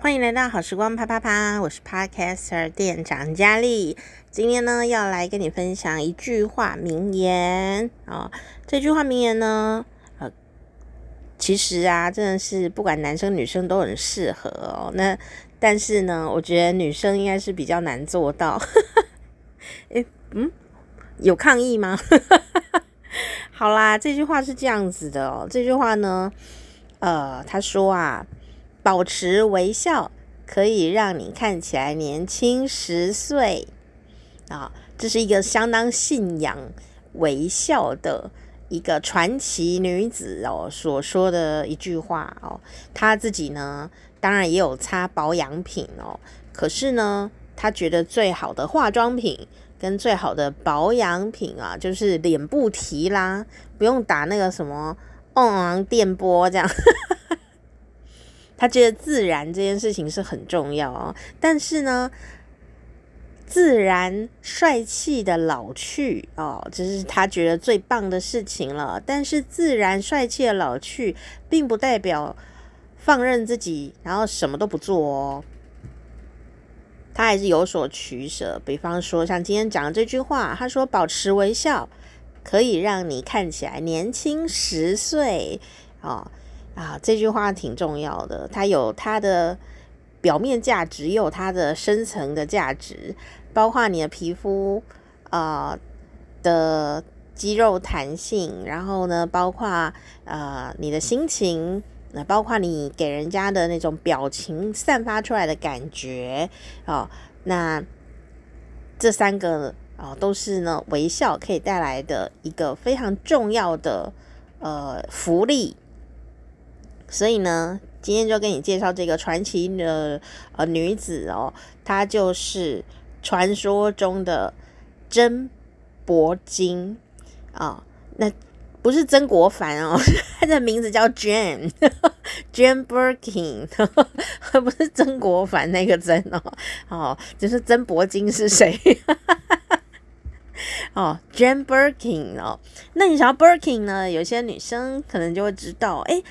欢迎来到好时光啪啪啪，我是 Podcaster 店长佳丽。今天呢，要来跟你分享一句话名言啊、这句话名言呢，呃，其实啊，真的是不管男生女生都很适合哦。那但是呢，我觉得女生应该是比较难做到。诶，嗯，有抗议吗？好啦，这句话是这样子的哦。这句话呢，呃，他说啊。保持微笑可以让你看起来年轻十岁啊！这是一个相当信仰微笑的一个传奇女子哦所说的一句话哦。她自己呢，当然也有擦保养品哦，可是呢，她觉得最好的化妆品跟最好的保养品啊，就是脸部提拉，不用打那个什么 嗯电波这样。他觉得自然这件事情是很重要哦，但是呢，自然帅气的老去哦，这是他觉得最棒的事情了。但是自然帅气的老去，并不代表放任自己，然后什么都不做哦。他还是有所取舍。比方说，像今天讲的这句话，他说：“保持微笑，可以让你看起来年轻十岁。”哦。啊，这句话挺重要的，它有它的表面价值，也有它的深层的价值，包括你的皮肤啊、的肌肉弹性，然后呢，包括啊、呃、你的心情，那包括你给人家的那种表情散发出来的感觉哦，那这三个啊、哦、都是呢微笑可以带来的一个非常重要的呃福利。所以呢，今天就跟你介绍这个传奇的呃女子哦，她就是传说中的真柏金啊、哦。那不是曾国藩哦，她的名字叫 Jane Jane Birkin，不是曾国藩那个曾哦。哦，就是曾柏金是谁？哦，Jane Birkin 哦。那你想要 Birkin 呢？有些女生可能就会知道，诶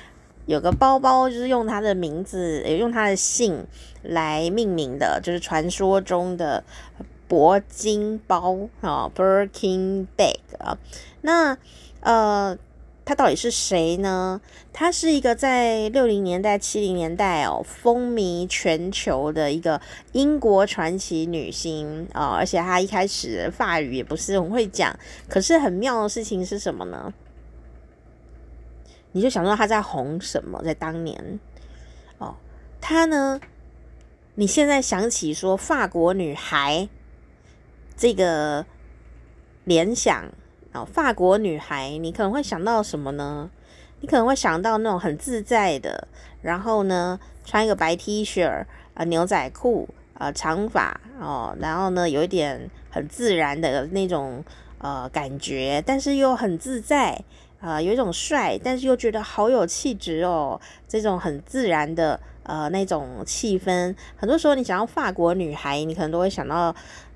有个包包就是用他的名字，也用他的姓来命名的，就是传说中的铂金包啊，Birkin bag 啊。那呃，他到底是谁呢？他是一个在六零年代、七零年代哦风靡全球的一个英国传奇女星啊，而且她一开始法语也不是很会讲，可是很妙的事情是什么呢？你就想说他在红什么？在当年哦，他呢？你现在想起说法国女孩这个联想哦，法国女孩，你可能会想到什么呢？你可能会想到那种很自在的，然后呢，穿一个白 T 恤啊，牛仔裤啊，长发哦，然后呢，有一点很自然的那种呃感觉，但是又很自在。呃，有一种帅，但是又觉得好有气质哦，这种很自然的呃那种气氛。很多时候你想要法国女孩，你可能都会想到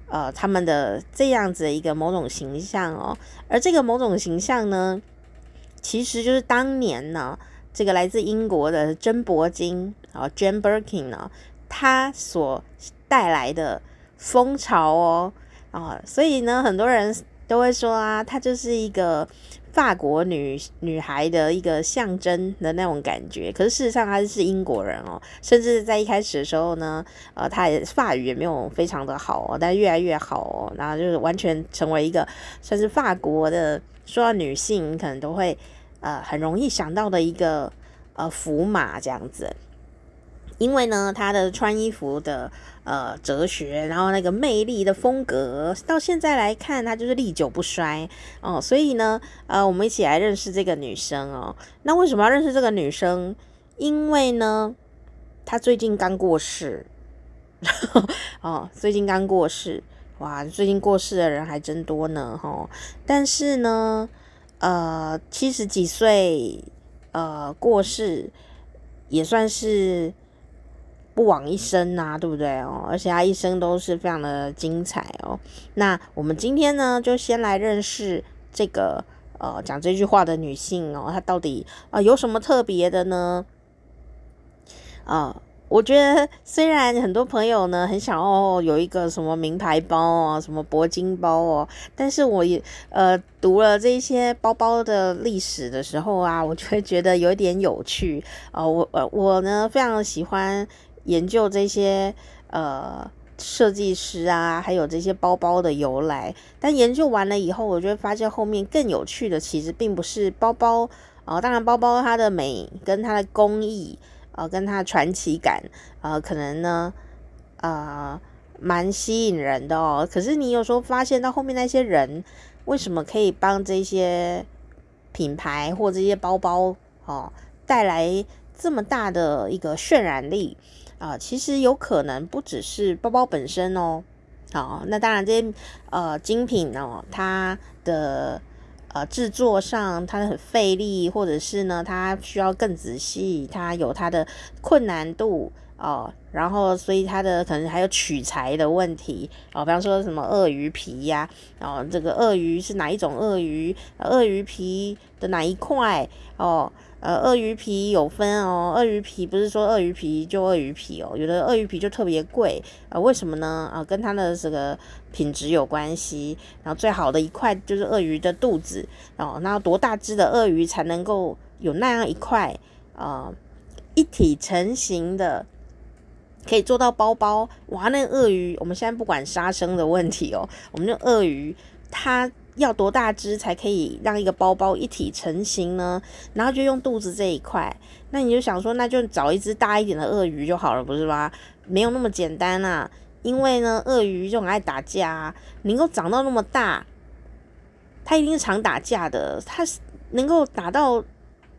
呃他们的这样子一个某种形象哦。而这个某种形象呢，其实就是当年呢这个来自英国的真柏金啊，Jane Birkin 呢，她所带来的风潮哦啊，所以呢很多人都会说啊，她就是一个。法国女女孩的一个象征的那种感觉，可是事实上她是英国人哦，甚至在一开始的时候呢，呃，她也法语也没有非常的好哦，但越来越好哦，然后就是完全成为一个算是法国的，说到女性可能都会呃很容易想到的一个呃符码这样子。因为呢，他的穿衣服的呃哲学，然后那个魅力的风格，到现在来看，他就是历久不衰哦。所以呢，呃，我们一起来认识这个女生哦。那为什么要认识这个女生？因为呢，她最近刚过世哦，最近刚过世，哇，最近过世的人还真多呢，哦。但是呢，呃，七十几岁呃过世也算是。不枉一生呐、啊，对不对哦？而且他一生都是非常的精彩哦。那我们今天呢，就先来认识这个呃讲这句话的女性哦，她到底啊、有什么特别的呢？啊、我觉得虽然很多朋友呢很想要有一个什么名牌包啊，什么铂金包哦，但是我也呃读了这些包包的历史的时候啊，我就会觉得有一点有趣啊、呃。我呃我呢非常喜欢研究这些呃设计师啊，还有这些包包的由来。但研究完了以后，我就会发现后面更有趣的其实并不是包包啊、呃，当然包包它的美跟它的工艺。呃，跟它的传奇感，呃，可能呢，呃，蛮吸引人的哦。可是你有时候发现到后面那些人，为什么可以帮这些品牌或这些包包哦带来这么大的一个渲染力啊，其实有可能不只是包包本身哦。好，那当然这些呃精品哦，它的。呃，制作上它很费力，或者是呢，它需要更仔细，它有它的困难度哦、然后，所以它的可能还有取材的问题哦、比方说什么鳄鱼皮呀、啊，哦，这个鳄鱼是哪一种鳄鱼？鳄鱼皮的哪一块？哦。呃，鳄鱼皮有分哦，鳄鱼皮不是说鳄鱼皮就鳄鱼皮哦，有的鳄鱼皮就特别贵，呃，为什么呢？啊、跟它的这个品质有关系。然后最好的一块就是鳄鱼的肚子哦，那多大只的鳄鱼才能够有那样一块啊、一体成型的，可以做到包包？哇，那鳄鱼，我们现在不管杀生的问题哦，我们就鳄鱼它。要多大只才可以让一个包包一体成型呢？然后就用肚子这一块，那你就想说，那就找一只大一点的鳄鱼就好了，不是吗？没有那么简单啊，因为呢，鳄鱼就很爱打架啊，能够长到那么大，它一定是常打架的，它能够打到，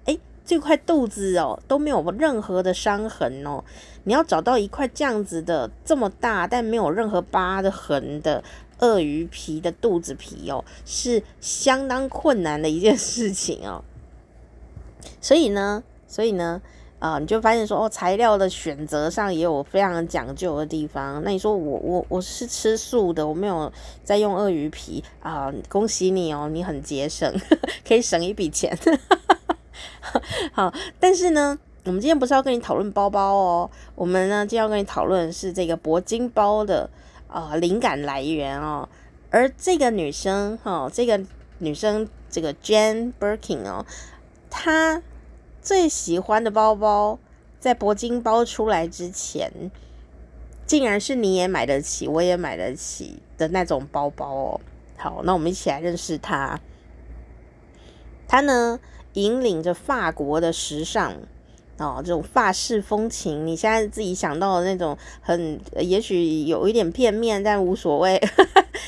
哎，这块肚子哦都没有任何的伤痕哦，你要找到一块这样子的这么大但没有任何疤的痕的。鳄鱼皮的肚子皮哦，是相当困难的一件事情哦。所以呢，所以呢，啊、你就发现说，哦，材料的选择上也有非常讲究的地方。那你说我我我是吃素的，我没有在用鳄鱼皮啊、恭喜你哦，你很节省，可以省一笔钱。好，但是呢，我们今天不是要跟你讨论包包哦，我们呢，今天要跟你讨论是这个铂金包的。啊、灵感来源哦，而这个女生哈、哦，这个女生这个 Jane Birkin 哦，她最喜欢的包包，在铂金包出来之前，竟然是你也买得起，我也买得起的那种包包哦。好，那我们一起来认识她。她呢，引领着法国的时尚。哦，这种法式风情，你现在自己想到的那种很，也许有一点片面，但无所谓。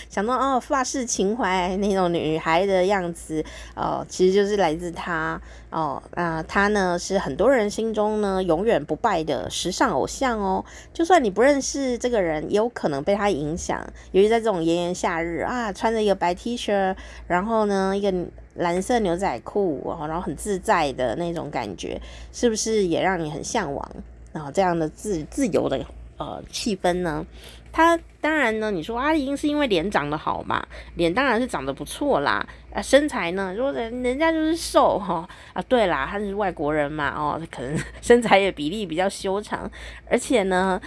想到哦，法式情怀那种女孩的样子，哦，其实就是来自她哦。那她呢，是很多人心中呢永远不败的时尚偶像哦。就算你不认识这个人，也有可能被她影响。尤其在这种炎炎夏日啊，穿着一个白 T 恤，然后呢，一个。蓝色牛仔裤，然后很自在的那种感觉，是不是也让你很向往？然后这样的自自由的呃气氛呢？他当然呢，你说阿英是因为脸长得好嘛？脸当然是长得不错啦。啊，身材呢？如果人人家就是瘦哈啊，对啦，他是外国人嘛，哦，可能 身材也比例比较修长，而且呢，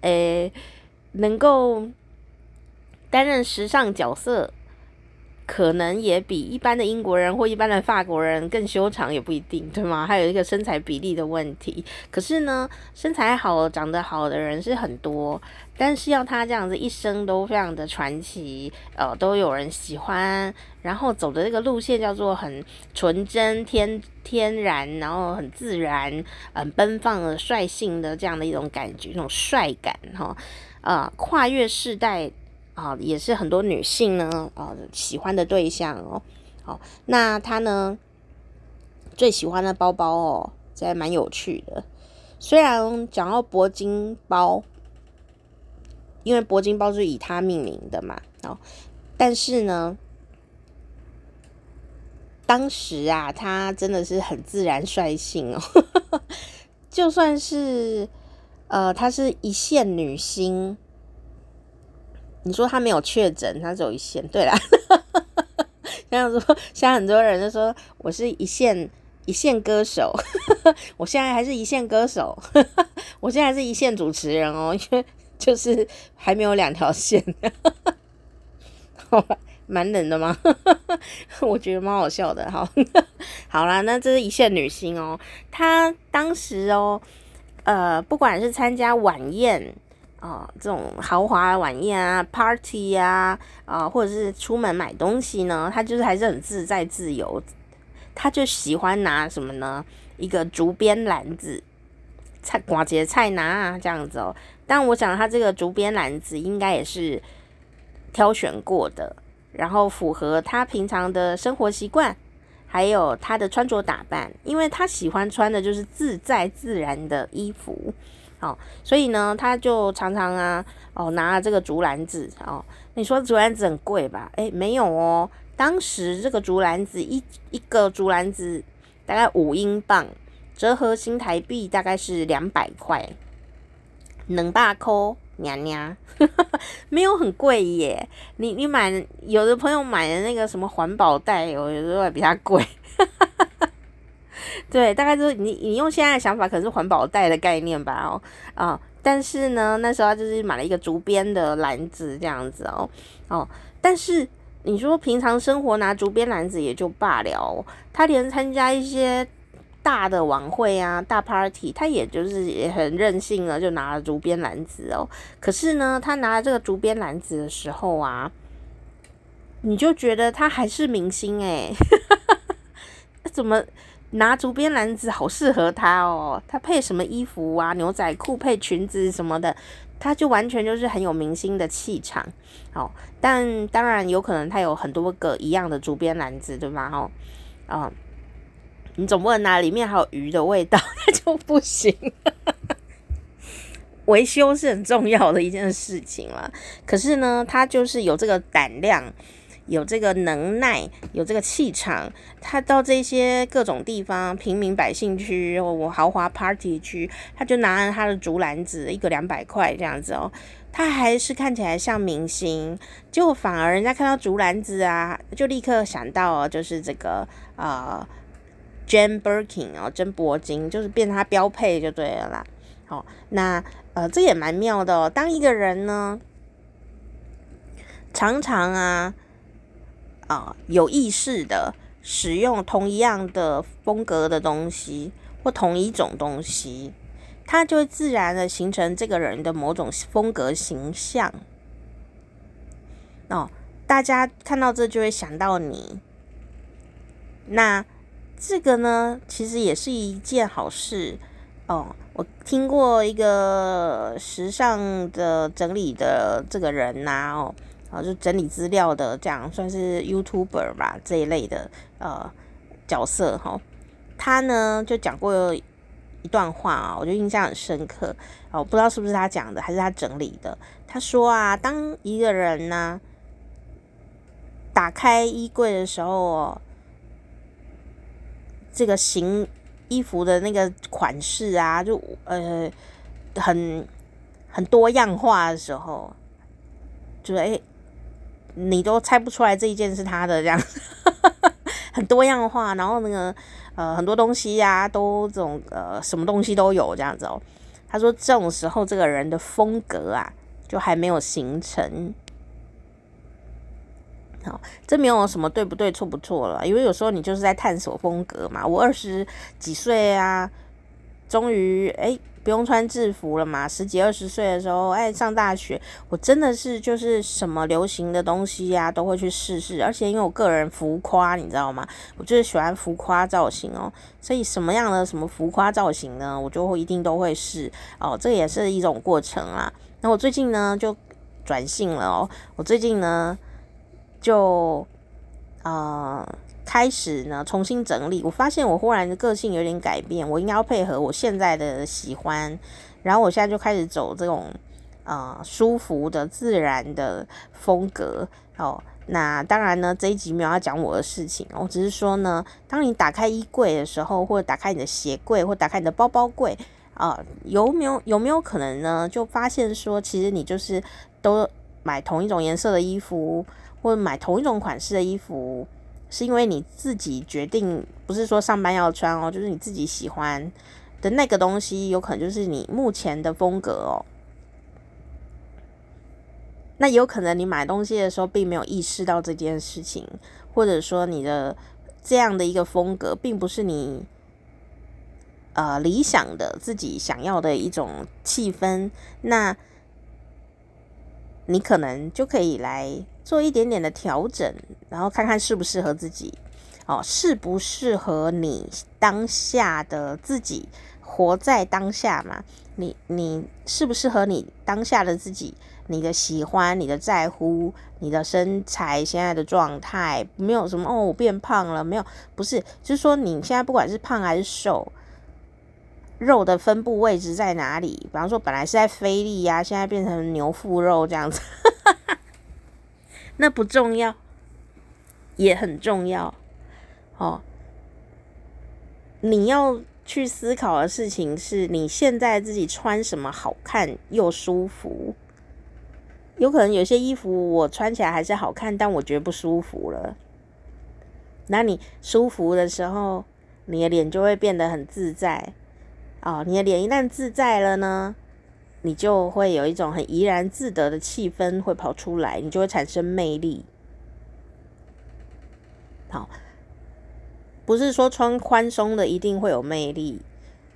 诶，能够担任时尚角色。可能也比一般的英国人或一般的法国人更修长，也不一定，对吗？还有一个身材比例的问题。可是呢，身材好、长得好的人是很多，但是要他这样子一生都非常的传奇，呃，都有人喜欢，然后走的这个路线叫做很纯真、天天然，然后很自然、很奔放的、率性的这样的一种感觉，一种帅感，哈，呃，跨越世代。啊，也是很多女性呢，啊，喜欢的对象哦。好，那她呢，最喜欢的包包哦，这还蛮有趣的。虽然讲到铂金包，因为铂金包是以她命名的嘛，哦，但是呢，当时啊，她真的是很自然率性哦，就算是呃，她是一线女星。你说他没有确诊，他只有一线。对啦，像说，现在很多人就说我是一线一线歌手，我现在还是一线歌手，我现在还是一线主持人哦，因为就是还没有两条线，好吧，蛮冷的吗？我觉得蛮好笑的。好，好啦，那这是一线女星哦，她当时哦，呃，不管是参加晚宴啊、这种豪华晚宴啊，party 呀，啊、或者是出门买东西呢，她就是还是很自在自由。她就喜欢拿什么呢？一个竹编篮子，菜寡节菜拿啊，这样子哦。但我想他这个竹编篮子应该也是挑选过的，然后符合他平常的生活习惯，还有他的穿着打扮，因为他喜欢穿的就是自在自然的衣服，哦，所以呢，他就常常啊，哦，拿了这个竹篮子，哦，你说竹篮子很贵吧？诶，没有哦，当时这个竹篮子一一个竹篮子。大概五英镑，折合新台币大概是两百块，两百块，娘娘，没有很贵耶。你你买有的朋友买的那个什么环保袋，有的时候比它贵。对，大概就是你你用现在的想法，可能是环保袋的概念吧哦啊，但是呢，那时候就是买了一个竹编的篮子这样子哦哦，但是。你说平常生活拿竹编篮子也就罢了，他连参加一些大的晚会啊、大 party，他也就是也很任性了，就拿了竹编篮子哦。可是呢，他拿了这个竹编篮子的时候啊，你就觉得他还是明星诶，怎么拿竹编篮子好适合他哦？他配什么衣服啊？牛仔裤配裙子什么的。他就完全就是很有明星的气场，哦，但当然有可能他有很多个一样的竹编篮子，对吗？哦，啊，你总不能拿里面还有鱼的味道，那就不行。维修是很重要的一件事情了，可是呢，他就是有这个胆量。有这个能耐，有这个气场，他到这些各种地方，平民百姓区，我豪华 party 区，他就拿着他的竹篮子，一个两百块这样子哦，他还是看起来像明星，结果反而人家看到竹篮子啊，就立刻想到就是这个呃，Jane Birkin 哦，真铂金，就是变成他标配就对了啦。好，那呃，这也蛮妙的哦，当一个人呢，常常啊。啊，有意识的使用同一样的风格的东西或同一种东西，它就会自然的形成这个人的某种风格形象。哦，大家看到这就会想到你。那这个呢，其实也是一件好事哦。我听过一个时尚的整理的这个人呐、哦。啊，就整理资料的这样，算是 YouTuber 吧，这一类的呃角色哈。他呢就讲过一段话啊，我就印象很深刻啊，我不知道是不是他讲的，还是他整理的。他说啊，当一个人呢打开衣柜的时候哦，这个型衣服的那个款式啊，就呃很很多样化的时候，就哎。欸你都猜不出来这一件是他的这样，很多样化，然后那个呃很多东西呀、都这种呃什么东西都有这样子哦。他说这种时候这个人的风格啊，就还没有形成。好，这没有什么对不对错不错了，因为有时候你就是在探索风格嘛。我二十几岁啊，终于诶。不用穿制服了嘛？十几二十岁的时候，哎，上大学，我真的是就是什么流行的东西呀、都会去试试。而且因为我个人浮夸，你知道吗？我就是喜欢浮夸造型哦，所以什么样的什么浮夸造型呢，我就会一定都会试哦。这也是一种过程啦。那我最近呢就转性了哦，我最近呢就啊。开始呢，重新整理，我发现我忽然的个性有点改变，我应该要配合我现在的喜欢，然后我现在就开始走这种呃舒服的、自然的风格哦。那当然呢，这一集没有要讲我的事情，我只是说呢，当你打开衣柜的时候，或者打开你的鞋柜，或打开你的包包柜啊、有没有有没有可能呢，就发现说，其实你就是都买同一种颜色的衣服，或者买同一种款式的衣服。是因为你自己决定，不是说上班要穿哦，就是你自己喜欢，的那个东西，有可能就是你目前的风格哦。那有可能你买东西的时候并没有意识到这件事情，或者说你的这样的一个风格并不是你呃理想的自己想要的一种气氛，那你可能就可以来做一点点的调整，然后看看适不适合自己哦，适不适合你当下的自己，活在当下嘛？你你适不适合你当下的自己？你的喜欢，你的在乎，你的身材现在的状态，没有什么哦，我变胖了没有？不是，就是说你现在不管是胖还是瘦，肉的分布位置在哪里？比方说本来是在菲力呀，现在变成牛腹肉这样子，那不重要，也很重要哦。你要去思考的事情是你现在自己穿什么好看又舒服。有可能有些衣服我穿起来还是好看，但我觉得不舒服了。那你舒服的时候，你的脸就会变得很自在。哦，你的脸一旦自在了呢，你就会有一种很怡然自得的气氛会跑出来，你就会产生魅力。好，不是说穿宽松的一定会有魅力。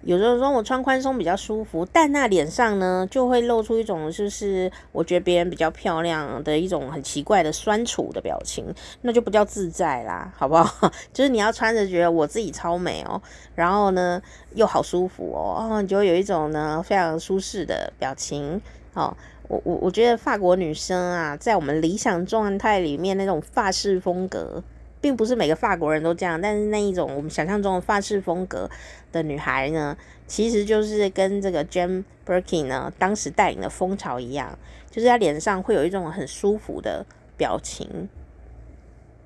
有时候说我穿宽松比较舒服，但那脸上呢就会露出一种就是我觉得别人比较漂亮的一种很奇怪的酸楚的表情，那就不叫自在啦，好不好？就是你要穿着觉得我自己超美哦，然后呢又好舒服哦，哦，你就有一种呢非常舒适的表情。哦，我我我觉得法国女生啊，在我们理想状态里面那种法式风格。并不是每个法国人都这样，但是那一种我们想象中的法式风格的女孩呢，其实就是跟这个 Jane Birkin 呢当时带领的风潮一样，就是她脸上会有一种很舒服的表情，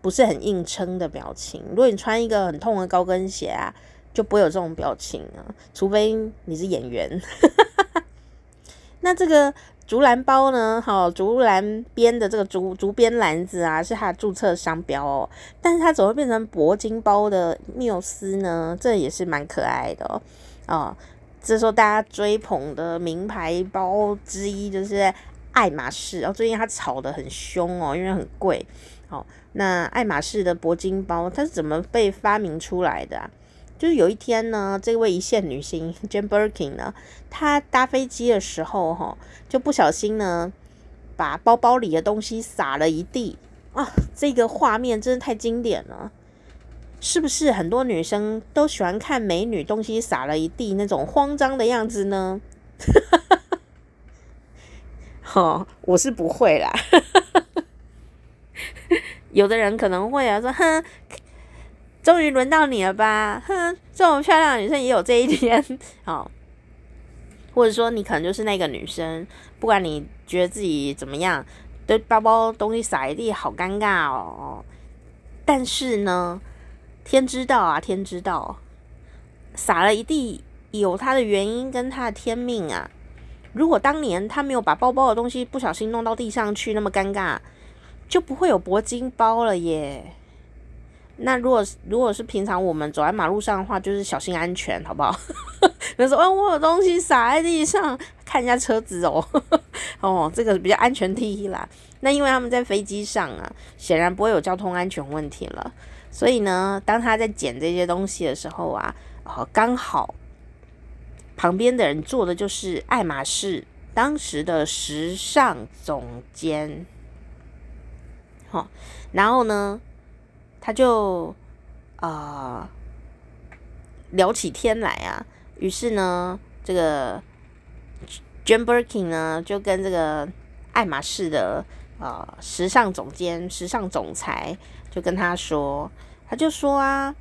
不是很硬撑的表情。如果你穿一个很痛的高跟鞋啊，就不会有这种表情啊，除非你是演员。那这个。竹篮包呢？好，竹篮边的这个竹竹编篮子啊，是它注册商标哦。但是它怎么会变成铂金包的缪斯呢？这也是蛮可爱的哦。哦，这时候大家追捧的名牌包之一就是爱马仕哦。最近它炒得很凶哦，因为很贵。好，那爱马仕的铂金包它是怎么被发明出来的啊？就是有一天呢，这位一线女星 Jane Birkin 呢，她搭飞机的时候哈，就不小心呢，把包包里的东西洒了一地啊！这个画面真的太经典了，是不是？很多女生都喜欢看美女东西洒了一地那种慌张的样子呢？哈，我是不会啦，有的人可能会啊，说哼。终于轮到你了吧？哼，这么漂亮的女生也有这一天，好，或者说你可能就是那个女生，不管你觉得自己怎么样，对包包东西洒一地，好尴尬哦。但是呢，天知道啊，天知道，洒了一地有它的原因跟它的天命啊。如果当年他没有把包包的东西不小心弄到地上去，那么尴尬，就不会有铂金包了耶。那如果如果是平常我们走在马路上的话，就是小心安全，好不好？比如说，哦，我有东西洒在地上，看一下车子哦。哦，这个比较安全第一啦。那因为他们在飞机上啊，显然不会有交通安全问题了。所以呢，当他在捡这些东西的时候啊，哦，刚好旁边的人坐的就是爱马仕当时的时尚总监。好，哦，然后呢，他就啊、聊起天来啊，于是呢，这个 j a n Birkin 呢就跟这个爱马仕的、呃、时尚总监、时尚总裁就跟他说，他就说啊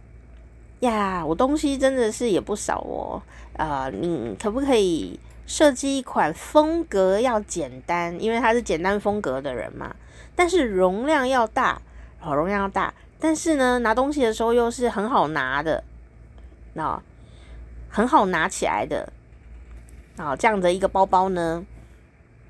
呀，我东西真的是也不少哦，啊、呃，你可不可以设计一款风格要简单，因为他是简单风格的人嘛，但是容量要大，好，容量要大。但是呢，拿东西的时候又是很好拿的，那，很好拿起来的，啊，这样的一个包包呢，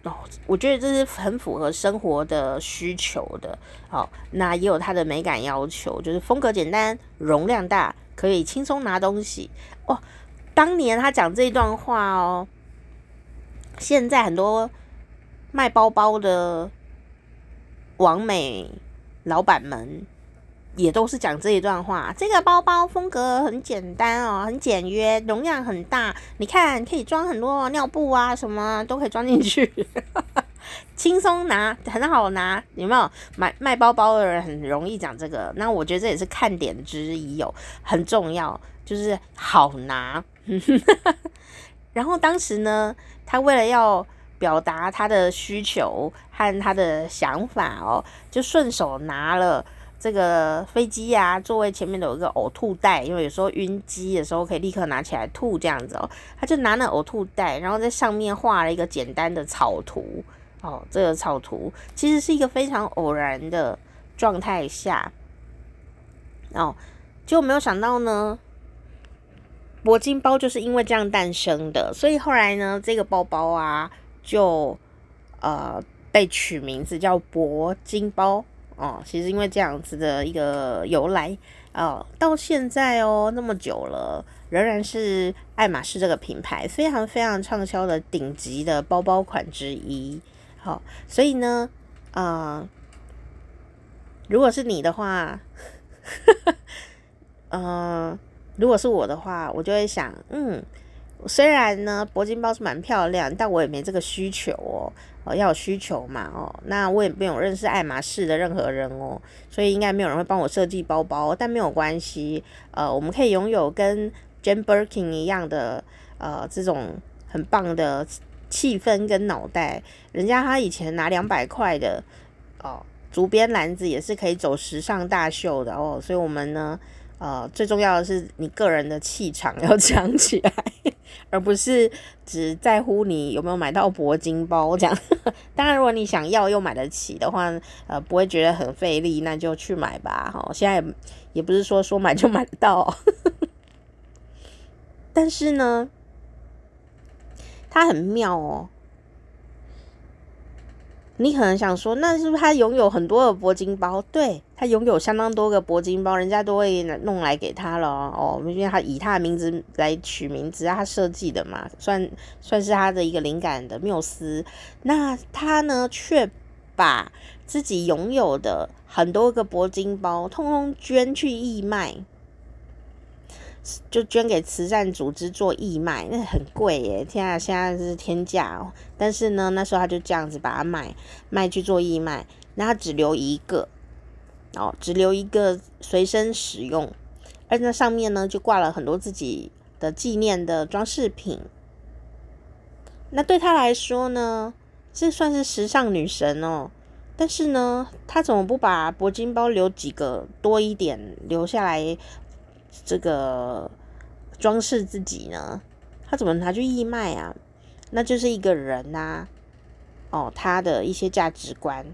哦，我觉得这是很符合生活的需求的，好，那也有它的美感要求，就是风格简单，容量大，可以轻松拿东西，哦，当年他讲这一段话哦，现在很多卖包包的网美老板们也都是讲这一段话。这个包包风格很简单哦，很简约，容量很大，你看可以装很多尿布啊，什么都可以装进去。轻松拿，很好拿，有没有？买卖包包的人很容易讲这个，那我觉得这也是看点之一，有很重要，就是好拿。然后当时呢，他为了要表达他的需求和他的想法哦，就顺手拿了这个飞机啊座位前面的有一个呕吐袋，因为有时候晕机的时候可以立刻拿起来吐这样子哦，他就拿那呕吐袋，然后在上面画了一个简单的草图。哦，这个草图其实是一个非常偶然的状态下，哦，就没有想到呢，铂金包就是因为这样诞生的，所以后来呢，这个包包啊，就呃被取名字叫铂金包哦，其实因为这样子的一个由来哦，到现在哦那么久了，仍然是爱马仕这个品牌非常非常畅销的顶级的包包款之一。好，所以呢，呃，如果是你的话，呃，如果是我的话，我就会想，嗯，虽然呢，铂金包是蛮漂亮，但我也没这个需求哦，要有需求嘛，哦，那我也没有认识爱马仕的任何人哦，所以应该没有人会帮我设计包包，但没有关系，呃，我们可以拥有跟 Jane Birkin 一样的，呃，这种很棒的。气氛跟脑袋，人家他以前拿两百块的哦，竹编篮子也是可以走时尚大秀的哦，所以我们呢，呃，最重要的是你个人的气场要 强起来，而不是只在乎你有没有买到铂金包这样。当然，如果你想要又买得起的话，呃，不会觉得很费力，那就去买吧。哈，现在也，不是说说买就买得到，但是呢。它很妙哦，你可能想说，那是不是他拥有很多的铂金包？对，他拥有相当多个铂金包，人家都会弄来给他了哦，因为他以他的名字来取名字，他设计的嘛，算算是他的一个灵感的缪斯。那他呢，却把自己拥有的很多个铂金包，通通捐去义卖。就捐给慈善组织做义卖，那很贵耶！天啊，现在是天价哦。但是呢，那时候他就这样子把它卖卖去做义卖，那他只留一个哦，只留一个随身使用，而那上面呢就挂了很多自己的纪念的装饰品。那对他来说呢，这算是时尚女神哦。但是呢，他怎么不把铂金包留几个多一点留下来？这个装饰自己呢，他怎么拿去义卖啊？那就是一个人呐、哦，他的一些价值观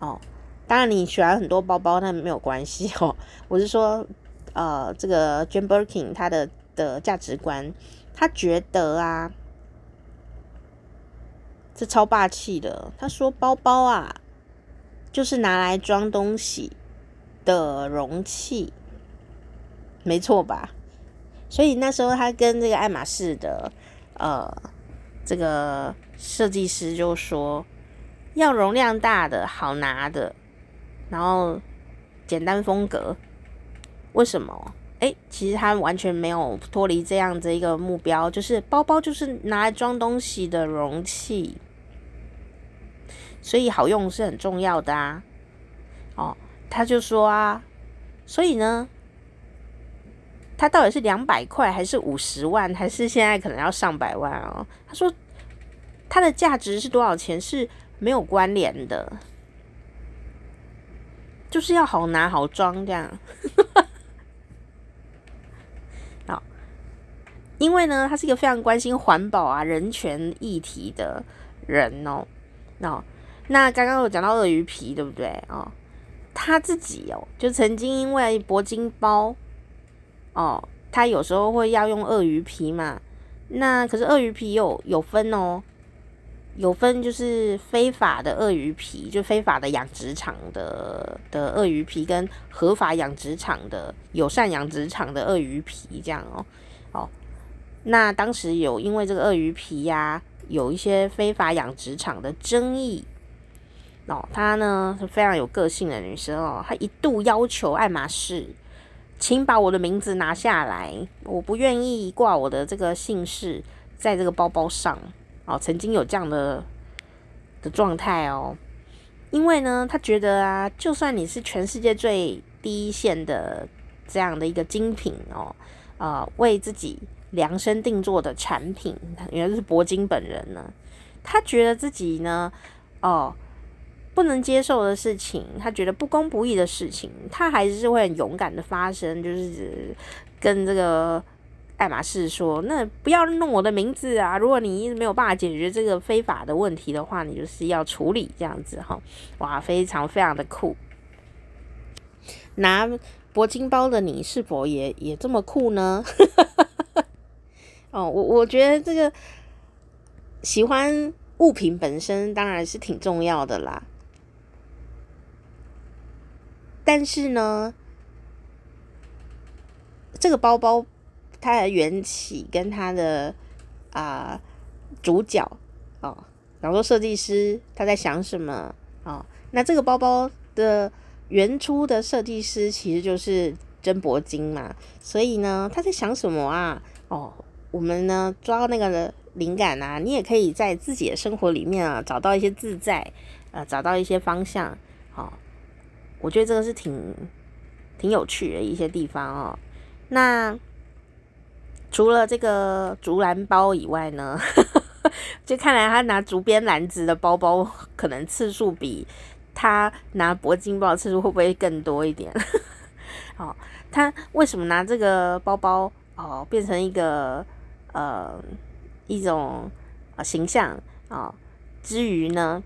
哦。当然，你喜欢很多包包，那没有关系 哦。我是说，呃，这个 Jane Birkin 他的的价值观，他觉得啊，这超霸气的。他说，包包啊，就是拿来装东西的容器。没错吧？所以那时候他跟这个爱马仕的呃这个设计师就说，要容量大的、好拿的，然后简单风格。为什么？哎，其实他完全没有脱离这样子一个目标，就是包包就是拿来装东西的容器，所以好用是很重要的啊。哦，他就说啊，所以呢。它到底是两百块，还是五十万，还是现在可能要上百万哦？他说，它的价值是多少钱是没有关联的，就是要好拿好装这样。好，因为呢，他是一个非常关心环保啊、人权议题的人哦。哦，那刚刚有讲到鳄鱼皮，对不对？哦，他自己哦，就曾经因为铂金包。哦，他有时候会要用鳄鱼皮嘛，那可是鳄鱼皮有有分哦，有分就是非法的鳄鱼皮，就非法的养殖场的的鳄鱼皮，跟合法养殖场的友善养殖场的鳄鱼皮这样哦。哦，那当时有因为这个鳄鱼皮呀、有一些非法养殖场的争议。哦，她呢是非常有个性的女生哦，她一度要求爱马仕，请把我的名字拿下来，我不愿意挂我的这个姓氏在这个包包上。哦，曾经有这样的的状态哦，因为呢，他觉得啊，就算你是全世界最第一线的这样的一个精品哦，啊、为自己量身定做的产品，原来是铂金本人呢，他觉得自己呢，哦。不能接受的事情，他觉得不公不义的事情，他还是会很勇敢的发声，就是跟这个爱马仕说：“那不要弄我的名字啊！如果你一直没有办法解决这个非法的问题的话，你就是要处理这样子哈。”哇，非常非常的酷。拿铂金包的你是否也也这么酷呢？哦，我我觉得这个喜欢物品本身当然是挺重要的啦。但是呢，这个包包它的缘起跟它的啊、主角哦，然后设计师他在想什么哦，那这个包包的原初的设计师其实就是真铂金嘛，所以呢，他在想什么啊？哦，我们呢抓到那个灵感啊，你也可以在自己的生活里面啊找到一些自在，呃，找到一些方向，我觉得这个是挺挺有趣的一些地方哦。那除了这个竹篮包以外呢，就看来他拿竹编篮子的包包，可能次数比他拿铂金包次数会不会更多一点？哦，他为什么拿这个包包哦，变成一个呃一种形象啊？之余呢，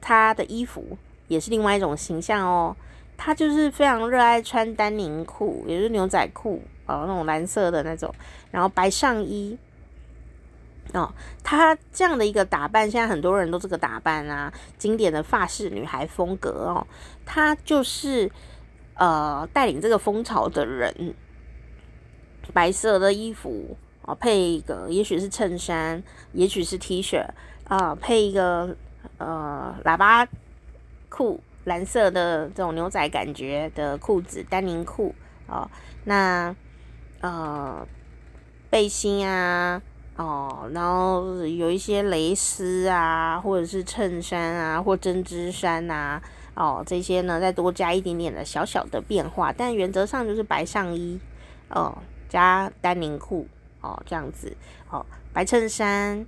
他的衣服也是另外一种形象哦。他就是非常热爱穿丹宁裤，也就是牛仔裤哦，那种蓝色的那种，然后白上衣哦。他这样的一个打扮，现在很多人都这个打扮啊，经典的法式女孩风格哦。他就是呃带领这个风潮的人，白色的衣服哦，配一个也许是衬衫，也许是 T 恤啊，配一个呃喇叭裤。蓝色的这种牛仔感觉的裤子，丹宁裤哦，那呃背心啊，哦，然后有一些蕾丝啊，或者是衬衫啊，或针织衫啊，哦，这些呢再多加一点点的小小的变化，但原则上就是白上衣哦，加丹宁裤哦，这样子哦，白衬衫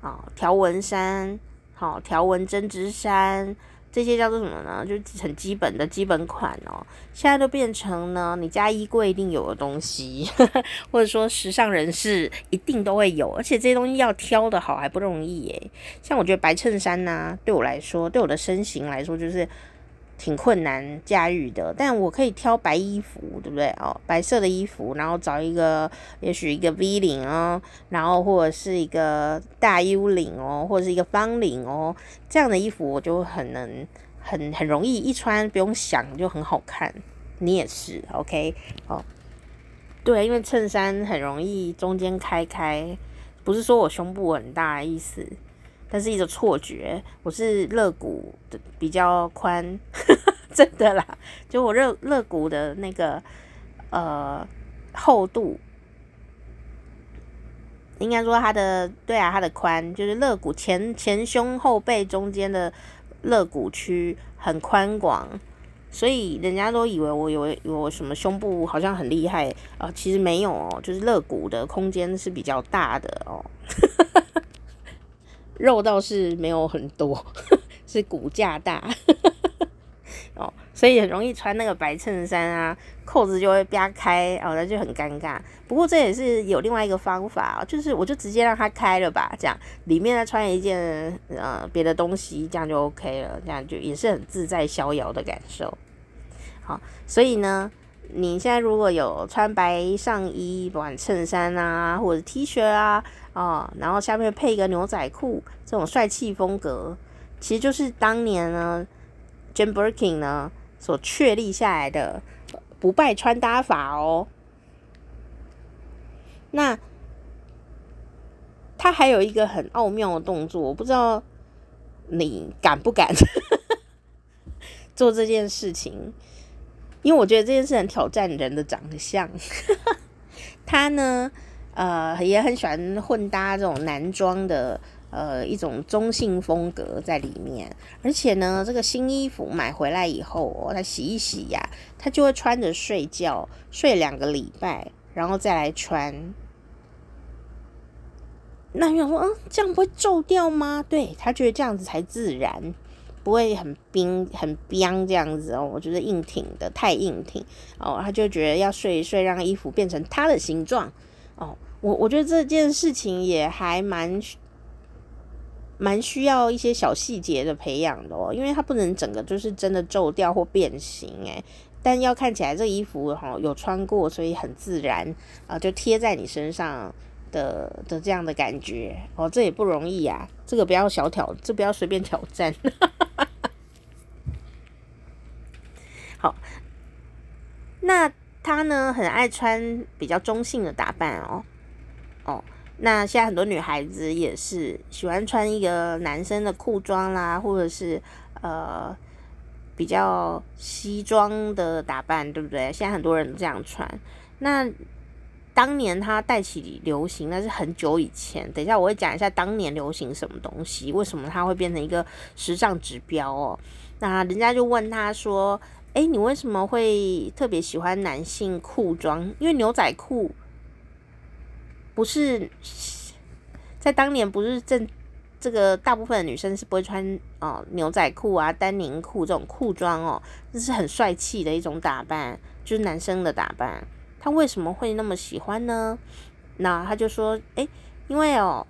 哦，条纹衫，好、哦，条纹针织衫。这些叫做什么呢？就很基本的基本款哦。现在都变成呢，你家衣柜一定有的东西，或者说时尚人士一定都会有。而且这些东西要挑的好还不容易耶。像我觉得白衬衫呐、对我来说，对我的身形来说，就是。挺困难驾驭的，但我可以挑白衣服，对不对？哦，白色的衣服，然后找一个，也许一个 V 领哦，然后或者是一个大 U 领哦，或者是一个方领哦，这样的衣服我就很能，很很容易一穿，不用想就很好看。你也是，OK？哦，对，因为衬衫很容易中间开开，不是说我胸部很大意思。但是一种错觉，我是肋骨的比较宽，真的啦，就我肋肋骨的那个呃厚度，应该说它的对啊，它的宽就是肋骨前前胸后背中间的肋骨区很宽广，所以人家都以为我有有什么胸部好像很厉害啊，呃，其实没有哦，就是肋骨的空间是比较大的哦。肉倒是没有很多，是骨架大哦，所以很容易穿那个白衬衫啊，扣子就会啪开哦，那就很尴尬。不过这也是有另外一个方法，就是我就直接让它开了吧，这样里面再穿一件呃别的东西，这样就 OK 了，这样就也是很自在逍遥的感受。好，所以呢。你现在如果有穿白上衣、不管衬衫啊，或者 T 恤啊，哦，然后下面配一个牛仔裤，这种帅气风格，其实就是当年呢，Jane Birkin 呢所确立下来的不败穿搭法哦。那他还有一个很奥妙的动作，我不知道你敢不敢 做这件事情，因为我觉得这件事很挑战人的长相。他呢，呃，也很喜欢混搭这种男装的。呃，一种中性风格在里面，而且呢，这个新衣服买回来以后，哦，他洗一洗呀，他就会穿着睡觉，睡两个礼拜，然后再来穿。那有人说，嗯，这样不会皱掉吗？对，他觉得这样子才自然，不会很冰很冰这样子哦。我觉得硬挺的太硬挺哦，他就觉得要睡一睡，让衣服变成他的形状。我我觉得这件事情也还蛮。蛮需要一些小细节的培养的哦，因为它不能整个就是真的皱掉或变形诶，但要看起来这衣服哈有穿过，所以很自然啊，就贴在你身上的的这样的感觉哦，这也不容易啊，这个不要小挑，这不要随便挑战。好，那他呢很爱穿比较中性的打扮，哦。那现在很多女孩子也是喜欢穿一个男生的裤装啦，或者是呃比较西装的打扮，对不对？现在很多人都这样穿。那当年他带起流行，那是很久以前。等一下我会讲一下当年流行什么东西，为什么他会变成一个时尚指标哦？那人家就问他说：“诶，你为什么会特别喜欢男性裤装？因为牛仔裤。”不是在当年，不是正这个大部分的女生是不会穿哦牛仔裤啊、丹宁裤这种裤装哦，这是很帅气的一种打扮，就是男生的打扮。他为什么会那么喜欢呢？那他就说，诶，因为哦，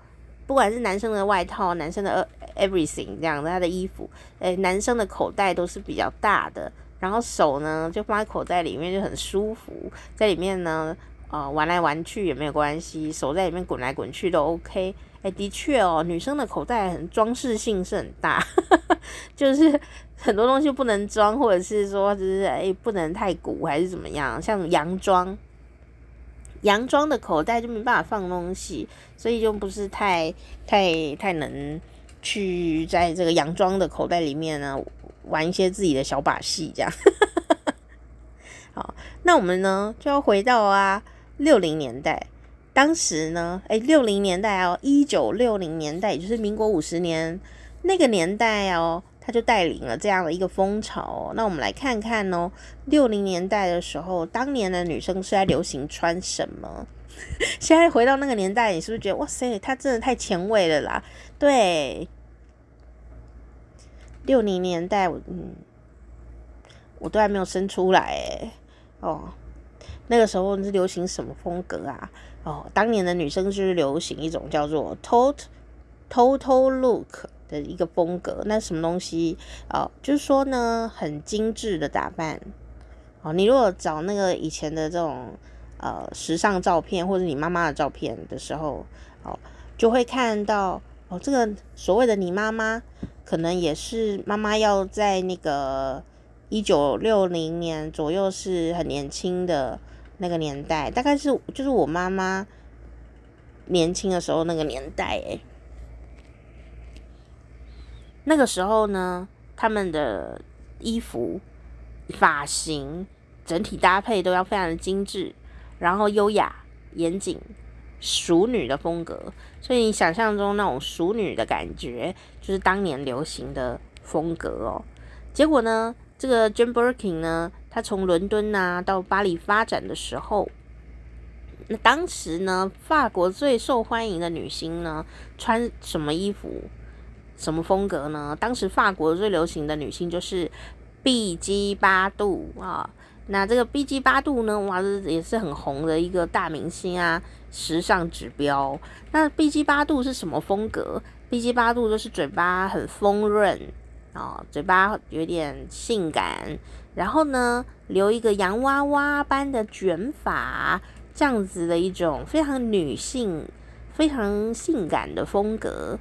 不管是男生的外套、男生的 everything 这样的他的衣服，诶，男生的口袋都是比较大的，然后手呢就放在口袋里面就很舒服，在里面呢。啊、呃，玩来玩去也没有关系，手在里面滚来滚去都 OK。哎，的确哦，女生的口袋很装饰性是很大，就是很多东西不能装，或者是说就是哎不能太鼓还是怎么样。像洋装，洋装的口袋就没办法放东西，所以就不是太太太能去在这个洋装的口袋里面呢玩一些自己的小把戏这样。好，那我们呢就要回到啊。六零年代，当时呢，诶，六零年代哦，一九六零年代，也就是民国五十年那个年代哦，他就带领了这样的一个风潮。那我们来看看哦，六零年代的时候，当年的女生是在流行穿什么？现在回到那个年代，你是不是觉得哇塞，她真的太前卫了啦？对，六零年代，嗯，我都还没有生出来，哦。那个时候是流行什么风格啊？哦，当年的女生就是流行一种叫做 “tot total look” 的一个风格。那什么东西？哦，就是说呢，很精致的打扮。哦，你如果找那个以前的这种呃时尚照片，或者你妈妈的照片的时候，哦，就会看到哦，这个所谓的你妈妈，可能也是妈妈要在那个一九六零年左右是很年轻的。那个年代大概是就是我妈妈年轻的时候那个年代诶，那个时候呢，他们的衣服、发型、整体搭配都要非常的精致，然后优雅、严谨、淑女的风格，所以你想象中那种淑女的感觉，就是当年流行的风格哦。结果呢，这个 j a n Birkin 呢，他从伦敦啊到巴黎发展的时候，那当时呢，法国最受欢迎的女星呢，穿什么衣服、什么风格呢？当时法国最流行的女星就是 B G 八度啊。那这个 B G 八度呢，哇，这也是很红的一个大明星啊，时尚指标。那 B G 八度是什么风格？B G 八度就是嘴巴很丰润哦，嘴巴有点性感。然后呢，留一个洋娃娃般的卷发，这样子的一种非常女性、非常性感的风格。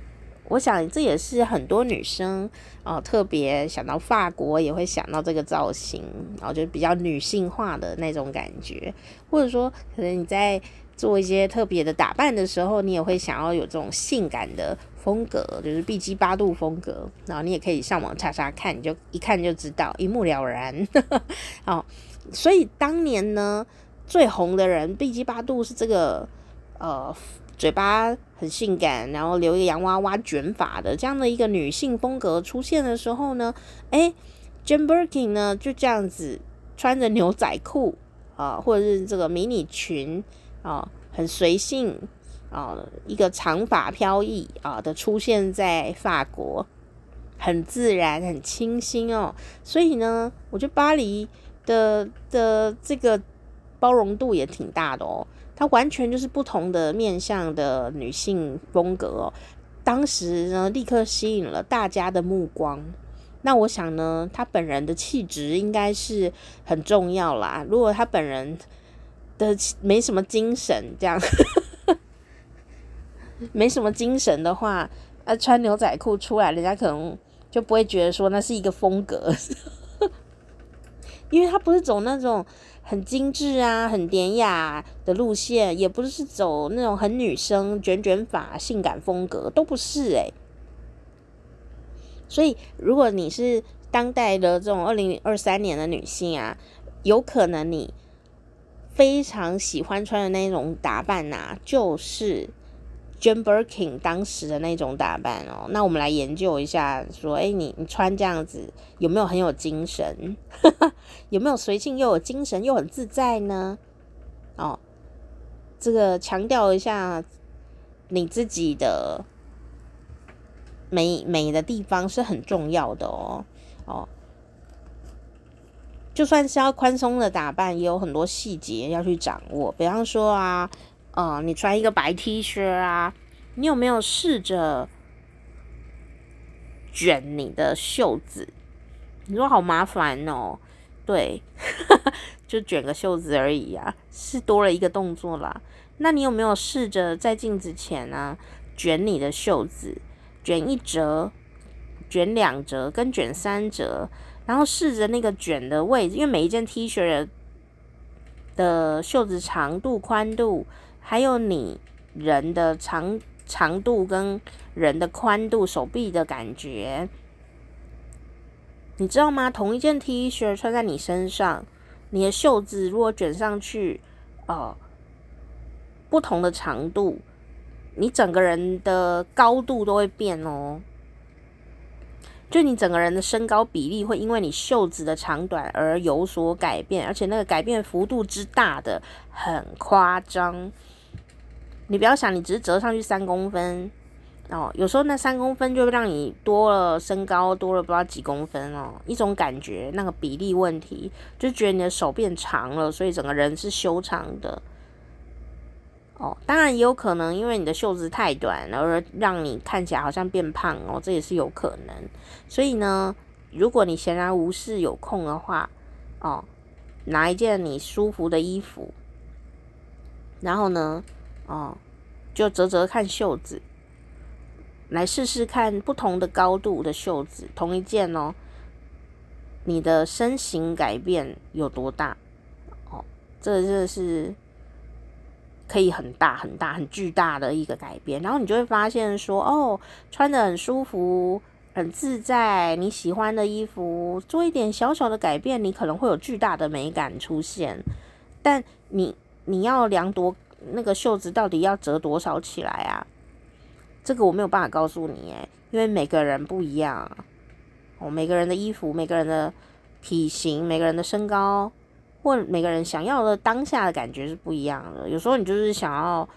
我想这也是很多女生哦、特别想到法国也会想到这个造型，然后就比较女性化的那种感觉。或者说，可能你在做一些特别的打扮的时候，你也会想要有这种性感的风格，就是 B G 八度风格。然后你也可以上网查查看，你就一看就知道，一目了然。哦，所以当年呢，最红的人 B G 八度是这个，呃，嘴巴很性感，然后留一个洋娃娃卷发的这样的一个女性风格出现的时候呢，诶 Jane Birkin 呢就这样子穿着牛仔裤啊，或者是这个迷你裙。啊，很随性啊，一个长发飘逸啊的出现在法国，很自然，很清新哦。所以呢，我觉得巴黎的的这个包容度也挺大的哦。它完全就是不同的面向的女性风格哦。当时呢，立刻吸引了大家的目光。那我想呢，她本人的气质应该是很重要啦。如果她本人的没什么精神，这样 没什么精神的话，啊，穿牛仔裤出来，人家可能就不会觉得说那是一个风格，因为他不是走那种很精致啊、很典雅的路线，也不是走那种很女生卷卷发、性感风格，都不是诶、所以，如果你是当代的这种二零二三年的女性啊，有可能你。非常喜欢穿的那种打扮呐、啊，就是 Jane Birkin 当时的那种打扮哦。那我们来研究一下，说，哎，你你穿这样子有没有很有精神？有没有随性又有精神又很自在呢？哦，这个强调一下你自己的美美的地方是很重要的哦。哦。就算是要宽松的打扮，也有很多细节要去掌握。比方说啊，呃，你穿一个白 T 恤啊，你有没有试着卷你的袖子？你说好麻烦哦，对，就卷个袖子而已啊，是多了一个动作啦。那你有没有试着在镜子前啊，卷你的袖子，卷一折，卷两折，跟卷三折？然后试着那个卷的位置，因为每一件 T 恤的袖子长度、宽度，还有你人的长长度跟人的宽度、手臂的感觉，你知道吗？同一件 T 恤穿在你身上，你的袖子如果卷上去，呃，不同的长度，你整个人的高度都会变哦。就你整个人的身高比例会因为你袖子的长短而有所改变，而且那个改变幅度之大的很夸张。你不要想你只是折上去三公分哦，有时候那三公分就让你多了身高多了不知道几公分哦，一种感觉那个比例问题，就觉得你的手变长了，所以整个人是修长的。哦，当然也有可能，因为你的袖子太短，而让你看起来好像变胖哦，这也是有可能。所以呢，如果你闲来无事有空的话，哦，拿一件你舒服的衣服，然后呢，哦，就折折看袖子，来试试看不同的高度的袖子，同一件哦，你的身形改变有多大？哦，这这是。可以很大很大很巨大的一个改变，然后你就会发现说，哦，穿得很舒服，很自在，你喜欢的衣服，做一点小小的改变，你可能会有巨大的美感出现。但你你要量多那个袖子到底要折多少起来啊？这个我没有办法告诉你诶，因为每个人不一样，哦，每个人的衣服，每个人的体型，每个人的身高。或每个人想要的当下的感觉是不一样的。有时候你就是想要，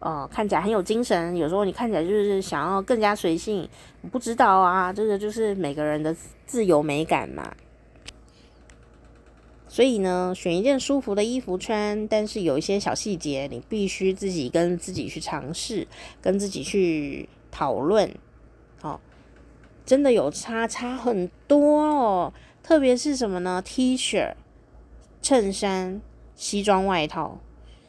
呃，看起来很有精神；有时候你看起来就是想要更加随性。我不知道啊，这个就是每个人的自由美感嘛。所以呢，选一件舒服的衣服穿，但是有一些小细节，你必须自己跟自己去尝试，跟自己去讨论。哦，真的有差，差很多哦。特别是什么呢？T 恤。衬衫、西装外套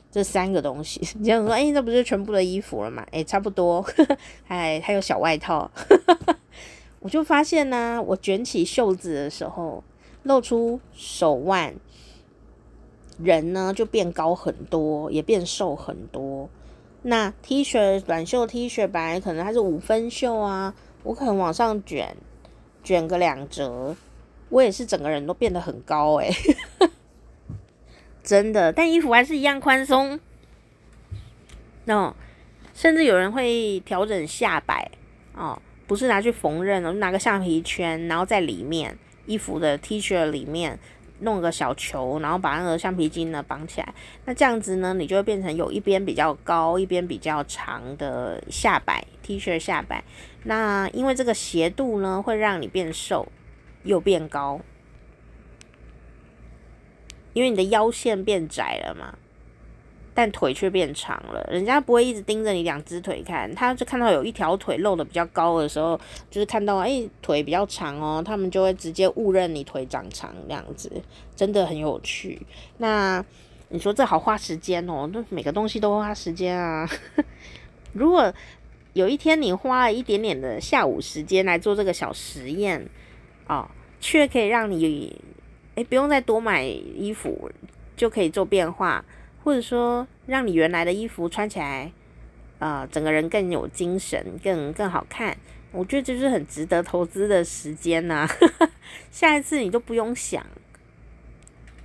这三个东西，你这样说，哎、欸，这不是全部的衣服了吗？哎、差不多，哎，还有小外套。我就发现呢、我卷起袖子的时候，露出手腕，人呢就变高很多，也变瘦很多。那 T 恤短袖 T 恤本来可能它是五分袖啊，我可能往上卷，卷个两折，我也是整个人都变得很高诶、真的，但衣服还是一样宽松。哦，甚至有人会调整下摆哦，不是拿去缝纫哦，拿个橡皮圈，然后在里面衣服的 T 恤里面。弄个小球，然后把那个橡皮筋呢绑起来，那这样子呢，你就会变成有一边比较高，一边比较长的下摆 T 恤下摆。那因为这个斜度呢，会让你变瘦又变高，因为你的腰线变窄了嘛。但腿却变长了，人家不会一直盯着你两只腿看，他就看到有一条腿露得比较高的时候，就是看到哎、腿比较长哦，他们就会直接误认你腿长长这样子，真的很有趣。那你说这好花时间哦，那每个东西都花时间啊。如果有一天你花了一点点的下午时间来做这个小实验哦，却可以让你哎、不用再多买衣服就可以做变化。或者说，让你原来的衣服穿起来，呃，整个人更有精神，更更好看。我觉得这是很值得投资的时间呐、啊。下一次你都不用想，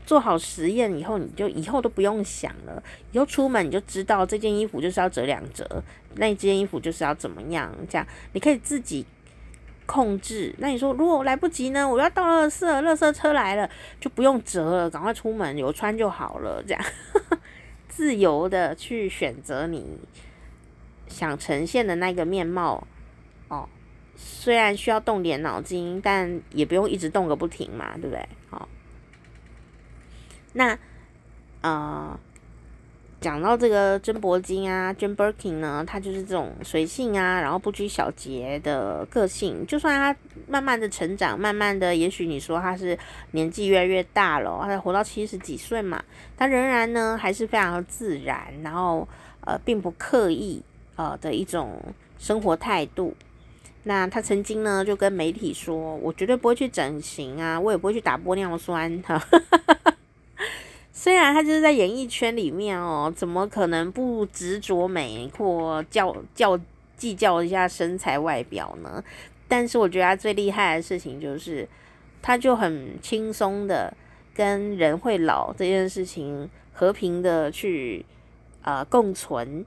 做好实验以后，你就以后都不用想了。以后出门你就知道这件衣服就是要折两折，那件衣服就是要怎么样，这样你可以自己控制。那你说，如果来不及呢？我要到垃圾，垃圾车来了，就不用折了，赶快出门有穿就好了，这样。自由的去选择你想呈现的那个面貌哦，虽然需要动点脑筋，但也不用一直动个不停嘛，对不对？好，那呃。讲到这个珍柏金啊，Jane Birkin 呢，他就是这种随性啊，然后不拘小节的个性。就算他慢慢的成长，慢慢的，也许你说他是年纪越来越大了，他活到七十几岁嘛，他仍然呢还是非常的自然，然后呃并不刻意呃的一种生活态度。那他曾经呢就跟媒体说：“我绝对不会去整形啊，我也不会去打玻尿酸。”哈。虽然他就是在演艺圈里面哦，怎么可能不执着美或较较计较一下身材外表呢？但是我觉得他最厉害的事情就是，他就很轻松的跟人会老这件事情和平的去呃共存、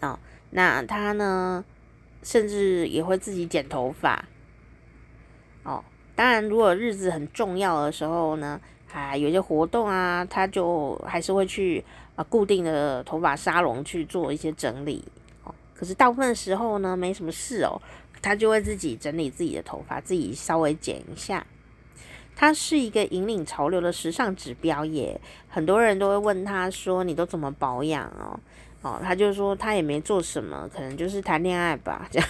哦。那他呢，甚至也会自己剪头发哦。当然，如果日子很重要的时候呢。啊，有些活动啊，他就还是会去啊固定的头发沙龙去做一些整理哦。可是大部分时候呢，没什么事哦，他就会自己整理自己的头发，自己稍微剪一下。他是一个引领潮流的时尚指标耶，很多人都会问他说：“你都怎么保养哦？”哦，他就说他也没做什么，可能就是谈恋爱吧。这样，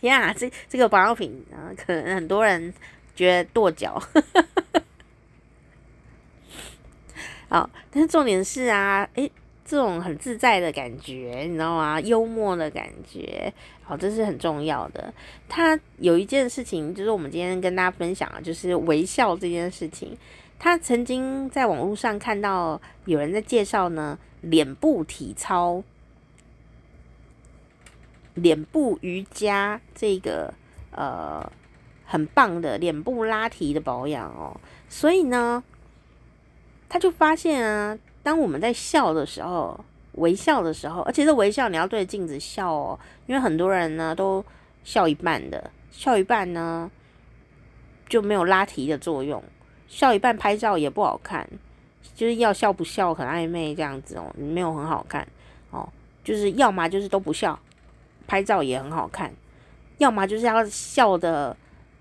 天啊，这这个保养品啊，可能很多人觉得跺脚。好，但是重点是啊，诶，这种很自在的感觉，你知道吗？幽默的感觉，好，这是很重要的。他有一件事情，就是我们今天跟大家分享的，就是微笑这件事情。他曾经在网络上看到有人在介绍呢，脸部体操、脸部瑜伽这个呃很棒的脸部拉提的保养哦，所以呢。他就发现啊，当我们在笑的时候，微笑的时候，而且是微笑你要对着镜子笑哦，因为很多人呢都笑一半的，笑一半呢就没有拉提的作用，笑一半拍照也不好看，就是要笑不笑很暧昧这样子哦，没有很好看哦，就是要么就是都不笑，拍照也很好看，要么就是要笑的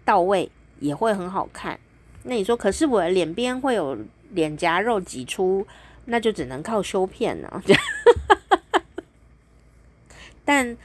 到位也会很好看。那你说，可是我的脸边会有。脸颊肉挤出，那就只能靠修片了。但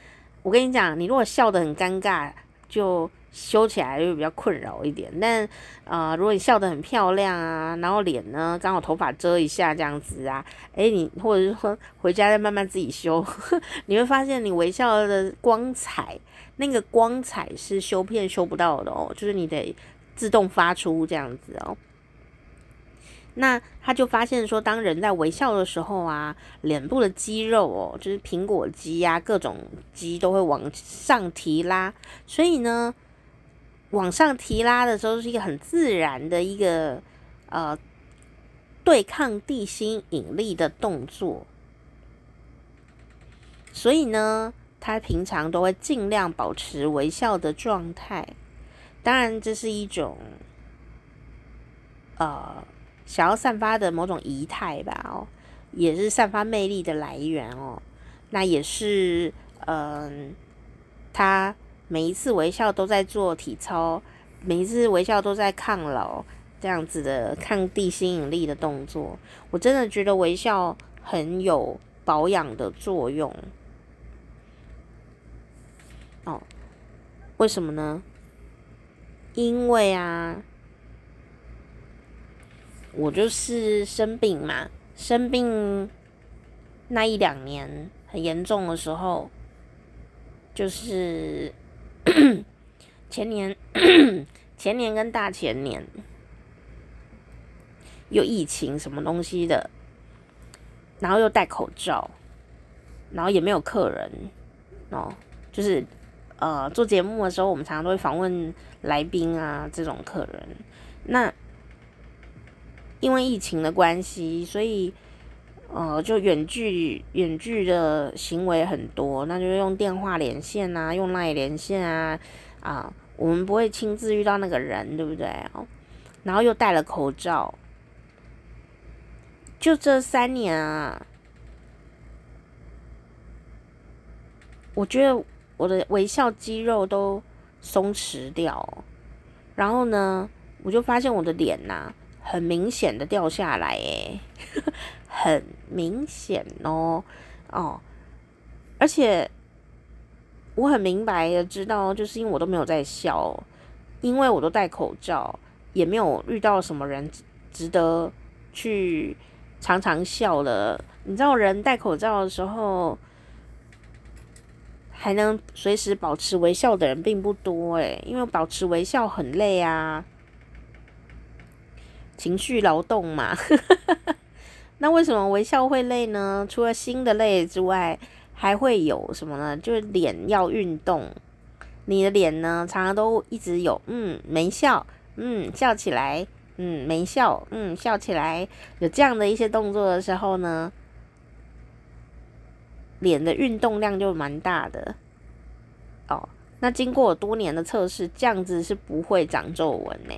我跟你讲，你如果笑得很尴尬，就修起来就比较困扰一点。但呃，如果你笑得很漂亮啊，然后脸呢刚好头发遮一下这样子啊，诶，你或者是说回家再慢慢自己修，你会发现你微笑的光彩，那个光彩是修片修不到的哦，就是你得自动发出这样子哦。那他就发现说，当人在微笑的时候啊，脸部的肌肉哦，就是苹果肌呀、啊，各种肌都会往上提拉。所以呢，往上提拉的时候是一个很自然的一个呃对抗地心引力的动作。所以呢，他平常都会尽量保持微笑的状态。当然，这是一种呃。想要散发的某种仪态吧，哦，也是散发魅力的来源哦。那也是，嗯，他每一次微笑都在做体操，每一次微笑都在抗老，这样子的抗地心引力的动作。我真的觉得微笑很有保养的作用。哦，为什么呢？因为啊。我就是生病嘛，生病那一两年很严重的时候，就是 前年、前年跟大前年又疫情什么东西的，然后又戴口罩，然后也没有客人哦，就是呃做节目的时候，我们常常都会访问来宾啊，这种客人那。因为疫情的关系，所以呃，就远距远距的行为很多，那就用电话连线啊，用 LINE 连线啊，啊，我们不会亲自遇到那个人，对不对？然后又戴了口罩，就这三年啊，我觉得我的微笑肌肉都松弛掉，然后呢，我就发现我的脸呐、很明显的掉下来，诶，很明显哦，哦，而且我很明白的知道，就是因为我都没有在笑，因为我都戴口罩，也没有遇到什么人值得去常常笑的。你知道，人戴口罩的时候还能随时保持微笑的人并不多，哎，因为保持微笑很累啊。情绪劳动嘛，那为什么微笑会累呢？除了心的累之外，还会有什么呢？就是脸要运动，你的脸呢，常常都一直有嗯没笑，嗯笑起来，嗯没笑，嗯笑起来，有这样的一些动作的时候呢，脸的运动量就蛮大的。哦，那经过多年的测试，这样子是不会长皱纹呢。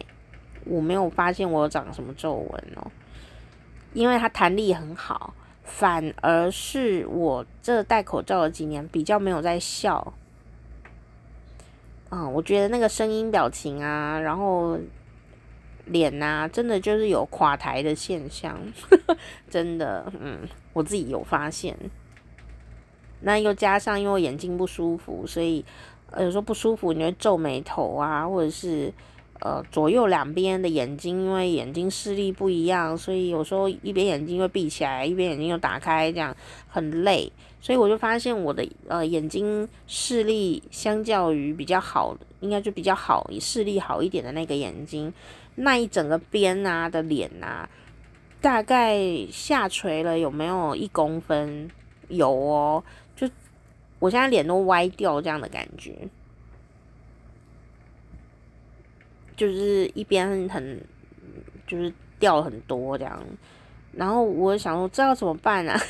我没有发现我长什么皱纹哦，因为它弹力很好，反而是我这戴口罩的几年比较没有在笑。嗯，我觉得那个声音、表情啊，然后脸啊，真的就是有垮台的现象，真的，嗯，我自己有发现。那又加上因为眼睛不舒服，所以有时候不舒服，你会皱眉头啊，或者是。呃，左右两边的眼睛，因为眼睛视力不一样，所以有时候一边眼睛会闭起来，一边眼睛又打开，这样很累。所以我就发现我的呃眼睛视力相较于比较好，应该就比较好，视力好一点的那个眼睛，那一整个边啊的脸啊，大概下垂了有没有一公分？有哦，就我现在脸都歪掉这样的感觉。就是一边很，就是掉很多这样，然后我想说这要怎么办啊？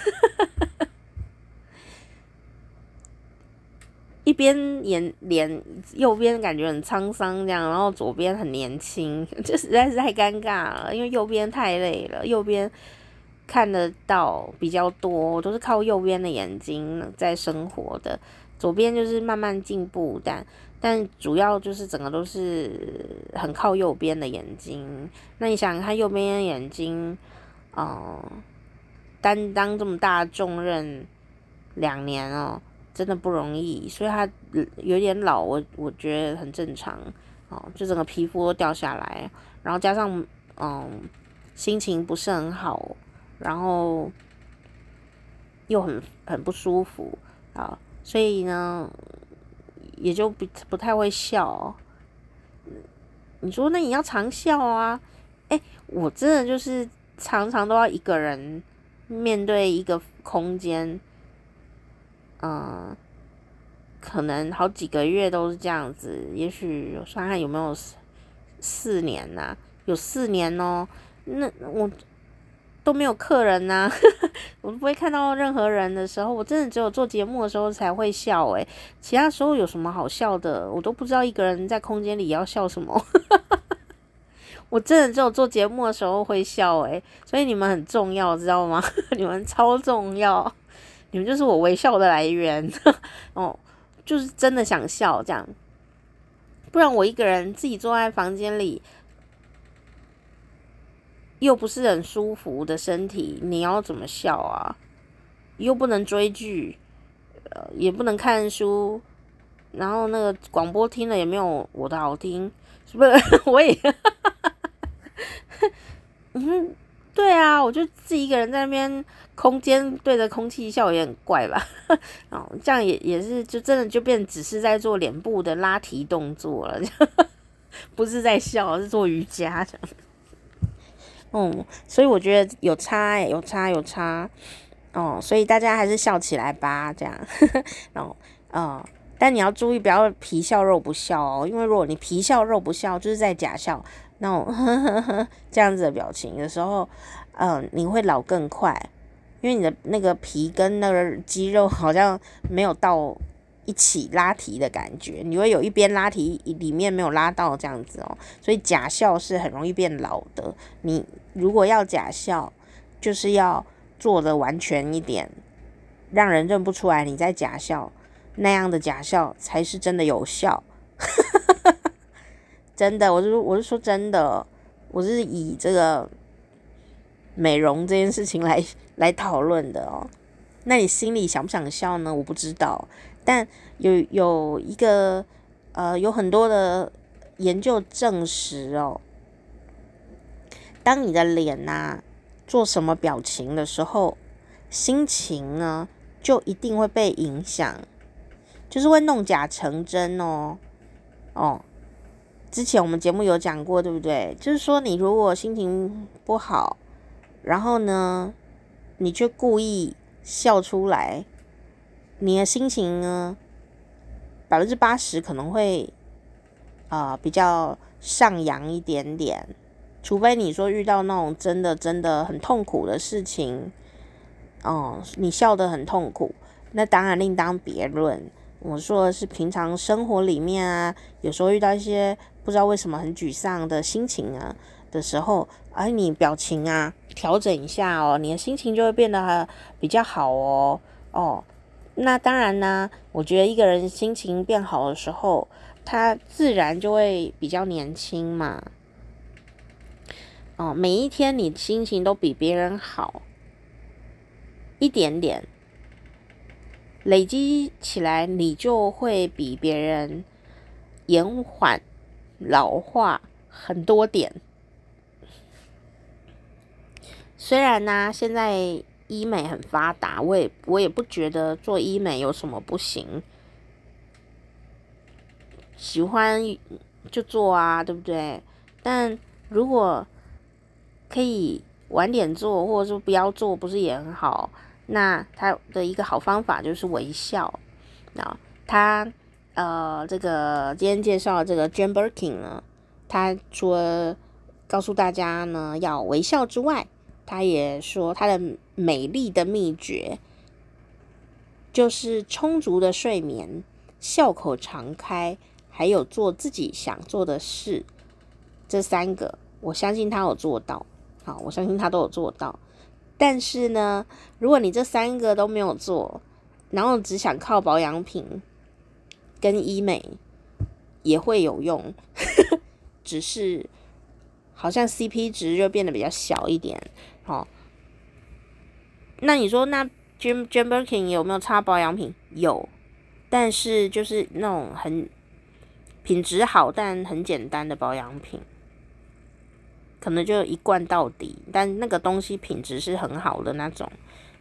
一边眼脸右边感觉很沧桑这样，然后左边很年轻，这实在是太尴尬了。因为右边太累了，右边看得到比较多，都是靠右边的眼睛在生活的，左边就是慢慢进步，但。但主要就是整个都是很靠右边的眼睛。那你想，他右边眼睛，哦、呃，担当这么大重任两年哦，真的不容易。所以他有点老，我我觉得很正常哦。就整个皮肤都掉下来，然后加上嗯、心情不是很好，然后又很很不舒服啊，所以呢。也就不不太会笑，你说那你要常笑啊？哎，我真的就是常常都要一个人面对一个空间，嗯，可能好几个月都是这样子。也许我算看有没有四四年呐、有四年哦。那我都没有客人呐、我都不会看到任何人的时候，我真的只有做节目的时候才会笑诶，其他时候有什么好笑的？我都不知道一个人在空间里要笑什么。我真的只有做节目的时候会笑诶，所以你们很重要，知道吗？你们超重要，你们就是我微笑的来源哦，就是真的想笑这样，不然我一个人自己坐在房间里，又不是很舒服的身体，你要怎么笑啊？又不能追剧，呃，也不能看书，然后那个广播听了也没有我的好听，是不是？我也。嗯，对啊，我就自己一个人在那边空间对着空气笑也很怪吧？哦，这样也也是，就真的就变只是在做脸部的拉提动作了，不是在笑，是做瑜伽这样。嗯，所以我觉得有差欸，有差有差哦，所以大家还是笑起来吧，这样。然 后，嗯，但你要注意，不要皮笑肉不笑哦，因为如果你皮笑肉不笑，就是在假笑。那种呵呵呵这样子的表情的时候，嗯，你会老更快，因为你的那个皮跟那个肌肉好像没有到一起拉提的感觉，你会有一边拉提，里面没有拉到这样子哦，所以假笑是很容易变老的。你如果要假笑，就是要做的完全一点，让人认不出来你在假笑，那样的假笑才是真的有效。真的，我是我是说真的，我是以这个美容这件事情来来讨论的哦。那你心里想不想笑呢？我不知道，但有有一个呃，有很多的研究证实哦，当你的脸呐、做什么表情的时候，心情呢就一定会被影响，就是会弄假成真哦，哦。之前我们节目有讲过，对不对？就是说，你如果心情不好，然后呢，你却故意笑出来，你的心情呢，百分之八十可能会啊、呃、比较上扬一点点。除非你说遇到那种真的真的很痛苦的事情，哦、你笑得很痛苦，那当然另当别论。我说的是平常生活里面啊，有时候遇到一些。不知道为什么很沮丧的心情啊的时候，哎，你表情啊调整一下哦，你的心情就会变得比较好哦哦。那当然呢，我觉得一个人心情变好的时候，他自然就会比较年轻嘛。哦，每一天你心情都比别人好一点点，累积起来，你就会比别人延缓。老化很多点，虽然呢、现在医美很发达，我也我也不觉得做医美有什么不行，喜欢就做啊，对不对？但如果可以晚点做，或者说不要做，不是也很好？那他的一个好方法就是微笑啊，他。呃，这个今天介绍这个 Jane Birkin 呢，他除了告诉大家呢要微笑之外，他也说他的美丽的秘诀就是充足的睡眠、笑口常开，还有做自己想做的事。这三个，我相信他有做到。好，我相信他都有做到。但是呢，如果你这三个都没有做，然后只想靠保养品，跟医美也会有用，只是好像 CP 值就变得比较小一点。哦，那你说那 Jane Jane Birkin 有没有擦保养品？有，但是就是那种很品质好但很简单的保养品，可能就一罐到底。但那个东西品质是很好的那种，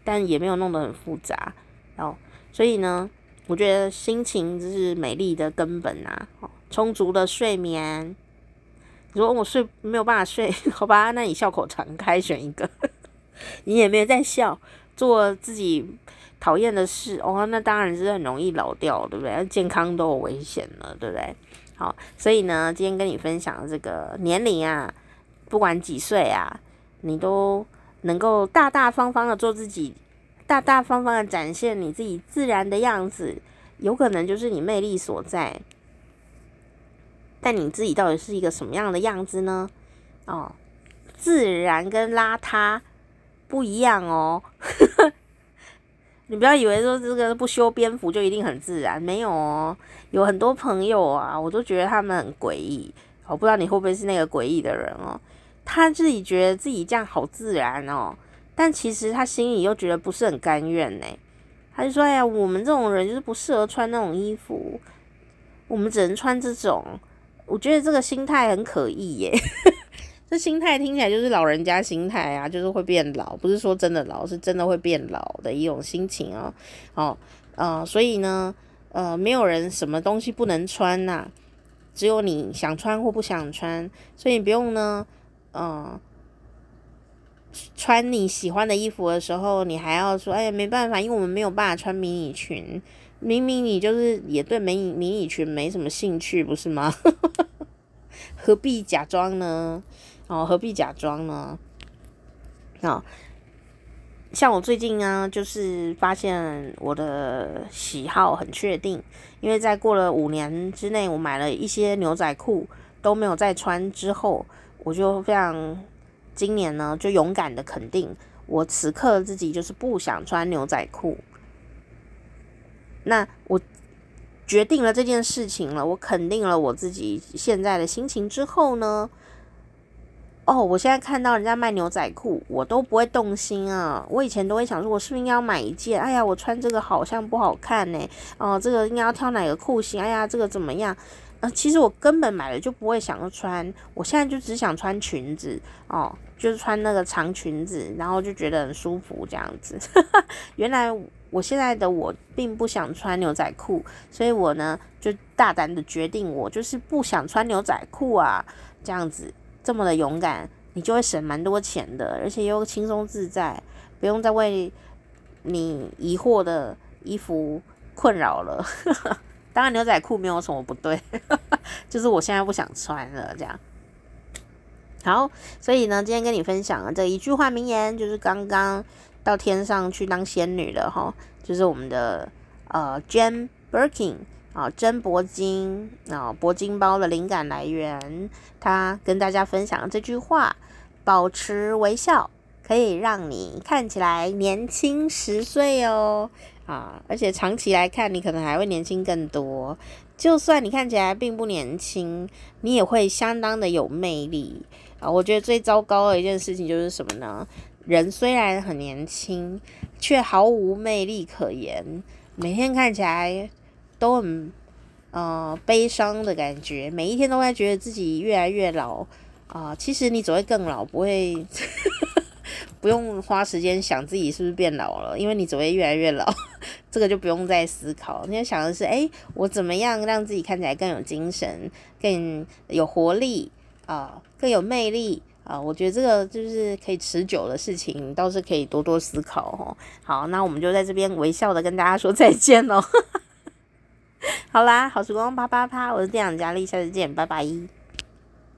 但也没有弄得很复杂。然后，所以呢？我觉得心情就是美丽的根本啊！充足的睡眠、你说我睡没有办法睡，好吧，那你笑口常开选一个，你也没有在笑，做自己讨厌的事哦，那当然是很容易老掉，对不对？健康都有危险了，对不对？好，所以呢，今天跟你分享这个年龄啊，不管几岁啊，你都能够大大方方的做自己，大大方方的展现你自己自然的样子，有可能就是你魅力所在。但你自己到底是一个什么样的样子呢？哦，自然跟邋遢不一样哦。你不要以为说这个不修边幅就一定很自然，没有哦。有很多朋友啊，我都觉得他们很诡异。我不知道你会不会是那个诡异的人哦。他自己觉得自己这样好自然哦，但其实他心里又觉得不是很甘愿呢。他就说：“哎呀，我们这种人就是不适合穿那种衣服，我们只能穿这种。”我觉得这个心态很可疑耶，这心态听起来就是老人家心态啊，就是会变老，不是说真的老，是真的会变老的一种心情哦。哦，呃，所以呢，呃，没有人什么东西不能穿呐，只有你想穿或不想穿，所以你不用呢，呃，穿你喜欢的衣服的时候，你还要说，哎呀，没办法，因为我们没有办法穿迷你裙。明明你就是也对迷你迷你裙没什么兴趣，不是吗？何必假装呢？哦，何必假装呢？哦，像我最近啊，就是发现我的喜好很确定，因为在过了五年之内，我买了一些牛仔裤都没有再穿之后，我就非常今年呢就勇敢的肯定，我此刻自己就是不想穿牛仔裤。那我决定了这件事情了，我肯定了我自己现在的心情之后呢，哦，我现在看到人家卖牛仔裤，我都不会动心啊。我以前都会想说，我是不是应该要买一件？哎呀，我穿这个好像不好看呢。哦，这个应该要挑哪个裤型？哎呀，这个怎么样？呃，其实我根本买了就不会想要穿，我现在就只想穿裙子哦，就是穿那个长裙子，然后就觉得很舒服这样子。原来。我现在的我并不想穿牛仔裤，所以我呢就大胆的决定，我就是不想穿牛仔裤啊，这样子这么的勇敢，你就会省蛮多钱的，而且又轻松自在，不用再为你疑惑的衣服困扰了。当然牛仔裤没有什么不对，就是我现在不想穿了这样。好，所以呢，今天跟你分享的这一句话名言，就是刚刚。到天上去当仙女了哈，就是我们的呃 j a n Birkin 啊，真铂金啊，铂金包的灵感来源。他跟大家分享这句话：保持微笑可以让你看起来年轻十岁哦啊，而且长期来看，你可能还会年轻更多。就算你看起来并不年轻，你也会相当的有魅力啊。我觉得最糟糕的一件事情就是什么呢？人虽然很年轻，却毫无魅力可言，每天看起来都很呃悲伤的感觉，每一天都在觉得自己越来越老啊、其实你只会更老，不会 不用花时间想自己是不是变老了，因为你只会越来越老，这个就不用再思考。你要想的是，哎，我怎么样让自己看起来更有精神、更有活力啊、更有魅力。啊，我觉得这个就是可以持久的事情，倒是可以多多思考哦。好，那我们就在这边微笑的跟大家说再见喽。好啦，好时光啪啪啪，我是店长佳丽，下次见，拜拜。